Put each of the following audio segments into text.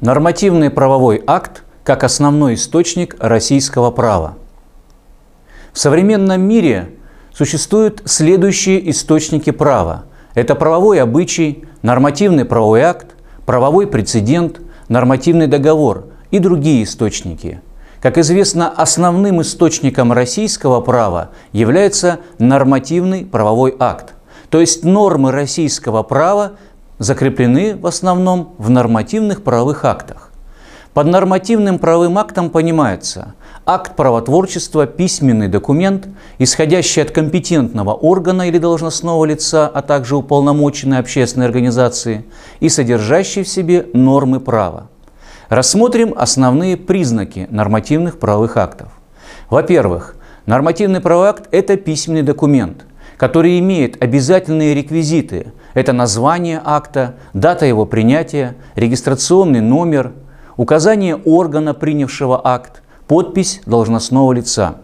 Нормативный правовой акт как основной источник российского права. В современном мире существуют следующие источники права. Это правовой обычай, нормативный правовой акт, правовой прецедент, нормативный договор и другие источники. Как известно, основным источником российского права является нормативный правовой акт. То есть нормы российского права закреплены в основном в нормативных правовых актах. Под нормативным правовым актом понимается акт правотворчества, письменный документ, исходящий от компетентного органа или должностного лица, а также уполномоченной общественной организации и содержащий в себе нормы права. Рассмотрим основные признаки нормативных правовых актов. Во-первых, нормативный правовой акт – это письменный документ, который имеет обязательные реквизиты. Это название акта, дата его принятия, регистрационный номер, указание органа, принявшего акт, подпись должностного лица.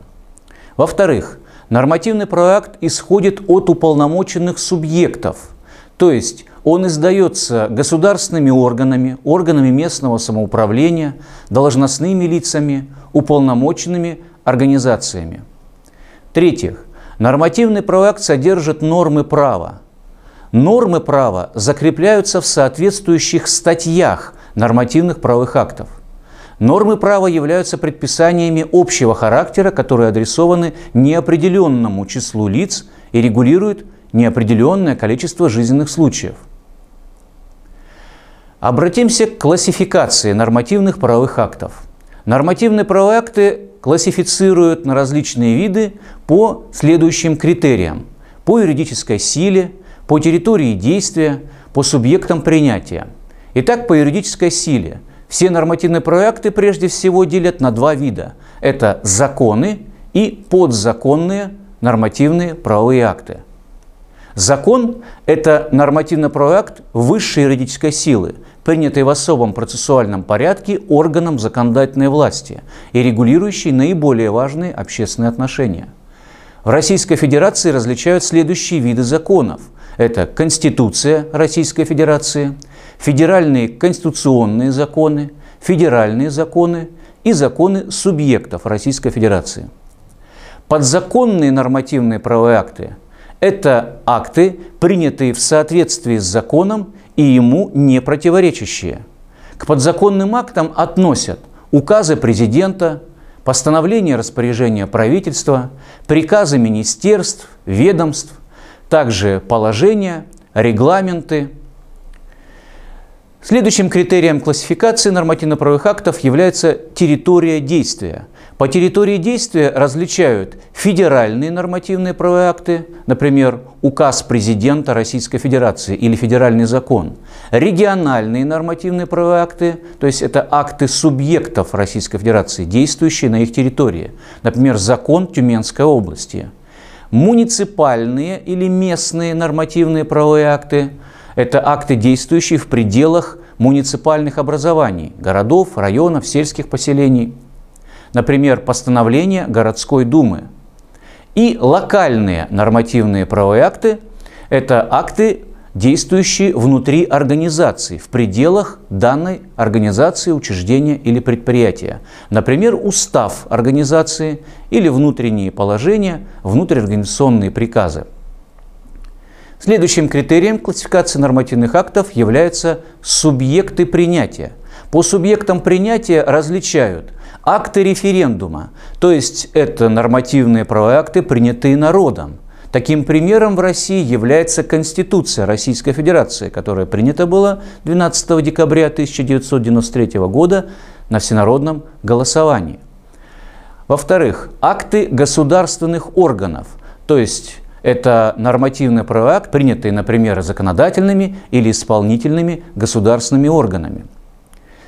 Во-вторых, нормативный проект исходит от уполномоченных субъектов, то есть он издается государственными органами, органами местного самоуправления, должностными лицами, уполномоченными организациями. В-третьих, Нормативный проект содержит нормы права. Нормы права закрепляются в соответствующих статьях нормативных правовых актов. Нормы права являются предписаниями общего характера, которые адресованы неопределенному числу лиц и регулируют неопределенное количество жизненных случаев. Обратимся к классификации нормативных правовых актов. Нормативные правовые акты классифицируют на различные виды по следующим критериям. По юридической силе, по территории действия, по субъектам принятия. Итак, по юридической силе. Все нормативные проекты прежде всего делят на два вида. Это законы и подзаконные нормативные правовые акты. Закон – это нормативный проект высшей юридической силы, принятый в особом процессуальном порядке органом законодательной власти и регулирующий наиболее важные общественные отношения. В Российской Федерации различают следующие виды законов. Это Конституция Российской Федерации, федеральные конституционные законы, федеральные законы и законы субъектов Российской Федерации. Подзаконные нормативные правовые акты – это акты, принятые в соответствии с законом и ему не противоречащие. К подзаконным актам относят указы президента, постановления распоряжения правительства, приказы министерств, ведомств, также положения, регламенты. Следующим критерием классификации нормативно-правовых актов является территория действия – по территории действия различают федеральные нормативные правовые акты, например, указ президента Российской Федерации или федеральный закон, региональные нормативные правовые акты, то есть это акты субъектов Российской Федерации, действующие на их территории, например, закон Тюменской области, муниципальные или местные нормативные правовые акты, это акты, действующие в пределах муниципальных образований, городов, районов, сельских поселений – например, постановления городской думы. И локальные нормативные правовые акты – это акты, действующие внутри организации, в пределах данной организации, учреждения или предприятия. Например, устав организации или внутренние положения, внутриорганизационные приказы. Следующим критерием классификации нормативных актов являются субъекты принятия. По субъектам принятия различают Акты референдума, то есть это нормативные правовые акты, принятые народом. Таким примером в России является Конституция Российской Федерации, которая принята была 12 декабря 1993 года на всенародном голосовании. Во-вторых, акты государственных органов, то есть это нормативный правовой акт, принятый, например, законодательными или исполнительными государственными органами.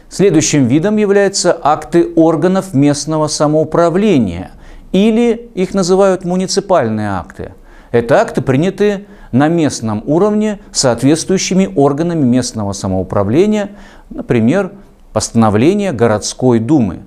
Следующим видом являются акты органов местного самоуправления или их называют муниципальные акты. Это акты, принятые на местном уровне соответствующими органами местного самоуправления, например, постановление городской думы.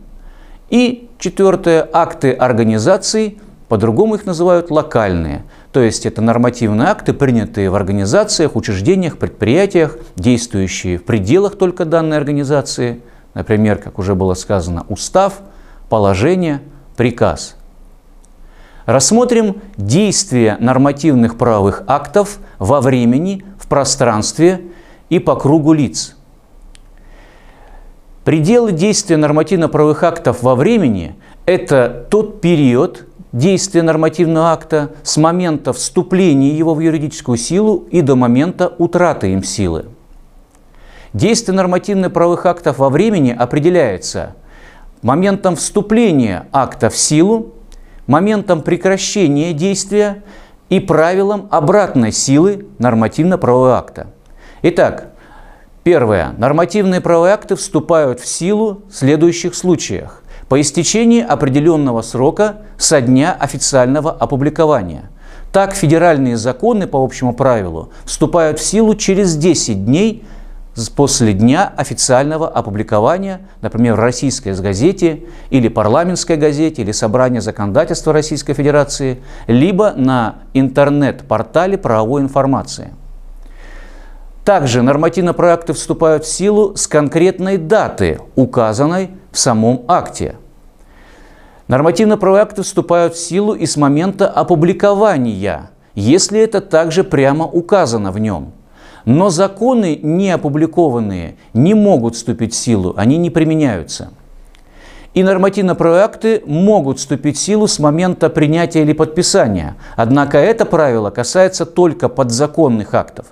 И четвертое, акты организаций, по-другому их называют локальные, то есть это нормативные акты, принятые в организациях, учреждениях, предприятиях, действующие в пределах только данной организации, например, как уже было сказано, устав, положение, приказ. Рассмотрим действия нормативных правовых актов во времени, в пространстве и по кругу лиц. Пределы действия нормативно-правовых актов во времени – это тот период, действия нормативного акта с момента вступления его в юридическую силу и до момента утраты им силы. Действие нормативно-правовых актов во времени определяется моментом вступления акта в силу, моментом прекращения действия и правилом обратной силы нормативно-правового акта. Итак, первое. Нормативные правовые акты вступают в силу в следующих случаях по истечении определенного срока со дня официального опубликования. Так, федеральные законы по общему правилу вступают в силу через 10 дней после дня официального опубликования, например, в российской газете или парламентской газете или собрание законодательства Российской Федерации, либо на интернет-портале правовой информации. Также нормативно-правовые акты вступают в силу с конкретной даты, указанной в самом акте. Нормативно-правовые акты вступают в силу и с момента опубликования, если это также прямо указано в нем. Но законы, не опубликованные, не могут вступить в силу, они не применяются. И нормативно-правовые акты могут вступить в силу с момента принятия или подписания. Однако это правило касается только подзаконных актов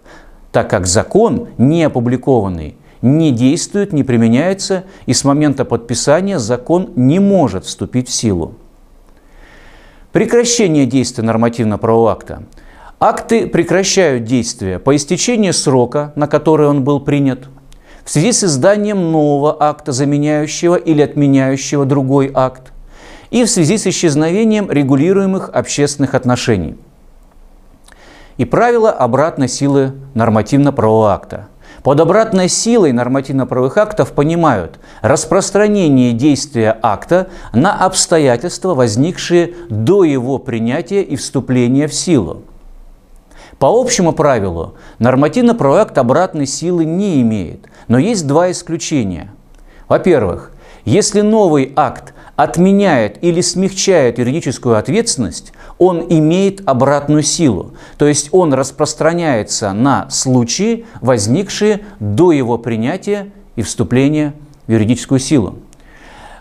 так как закон, не опубликованный, не действует, не применяется, и с момента подписания закон не может вступить в силу. Прекращение действия нормативно-правового акта. Акты прекращают действие по истечении срока, на который он был принят, в связи с изданием нового акта, заменяющего или отменяющего другой акт, и в связи с исчезновением регулируемых общественных отношений – и правила обратной силы нормативно-правового акта. Под обратной силой нормативно-правовых актов понимают распространение действия акта на обстоятельства, возникшие до его принятия и вступления в силу. По общему правилу нормативно-правовой акт обратной силы не имеет, но есть два исключения. Во-первых, если новый акт отменяет или смягчает юридическую ответственность, он имеет обратную силу. То есть он распространяется на случаи, возникшие до его принятия и вступления в юридическую силу.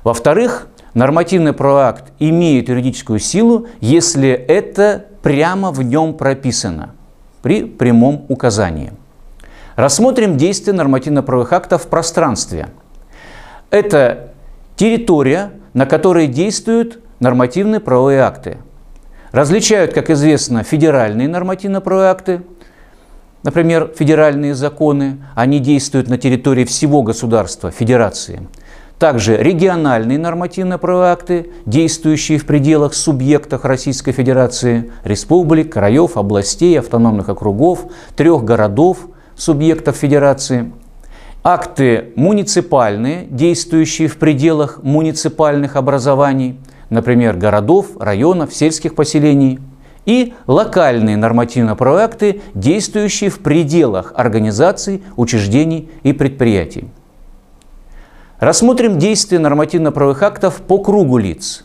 Во-вторых, нормативный правовой акт имеет юридическую силу, если это прямо в нем прописано при прямом указании. Рассмотрим действие нормативно-правовых актов в пространстве. Это территория, на которой действуют нормативные правовые акты. Различают, как известно, федеральные нормативно-правовые акты, например, федеральные законы, они действуют на территории всего государства, федерации. Также региональные нормативно-правовые акты, действующие в пределах субъектов Российской Федерации, республик, краев, областей, автономных округов, трех городов, субъектов Федерации – акты муниципальные, действующие в пределах муниципальных образований, например, городов, районов, сельских поселений, и локальные нормативно-правовые акты, действующие в пределах организаций, учреждений и предприятий. Рассмотрим действия нормативно-правовых актов по кругу лиц.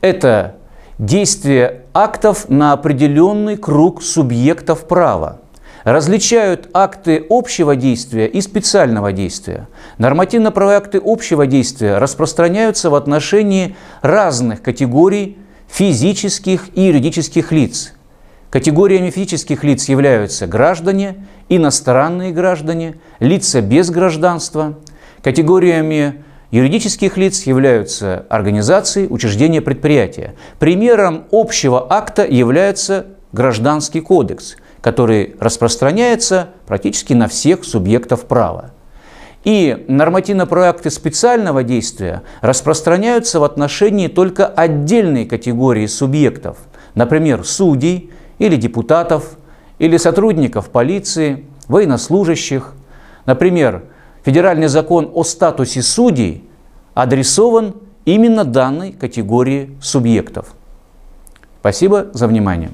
Это действие актов на определенный круг субъектов права – различают акты общего действия и специального действия. Нормативно-правовые акты общего действия распространяются в отношении разных категорий физических и юридических лиц. Категориями физических лиц являются граждане, иностранные граждане, лица без гражданства. Категориями юридических лиц являются организации, учреждения, предприятия. Примером общего акта является Гражданский кодекс – который распространяется практически на всех субъектов права. И нормативно-правовые акты специального действия распространяются в отношении только отдельной категории субъектов, например, судей или депутатов, или сотрудников полиции, военнослужащих. Например, федеральный закон о статусе судей адресован именно данной категории субъектов. Спасибо за внимание.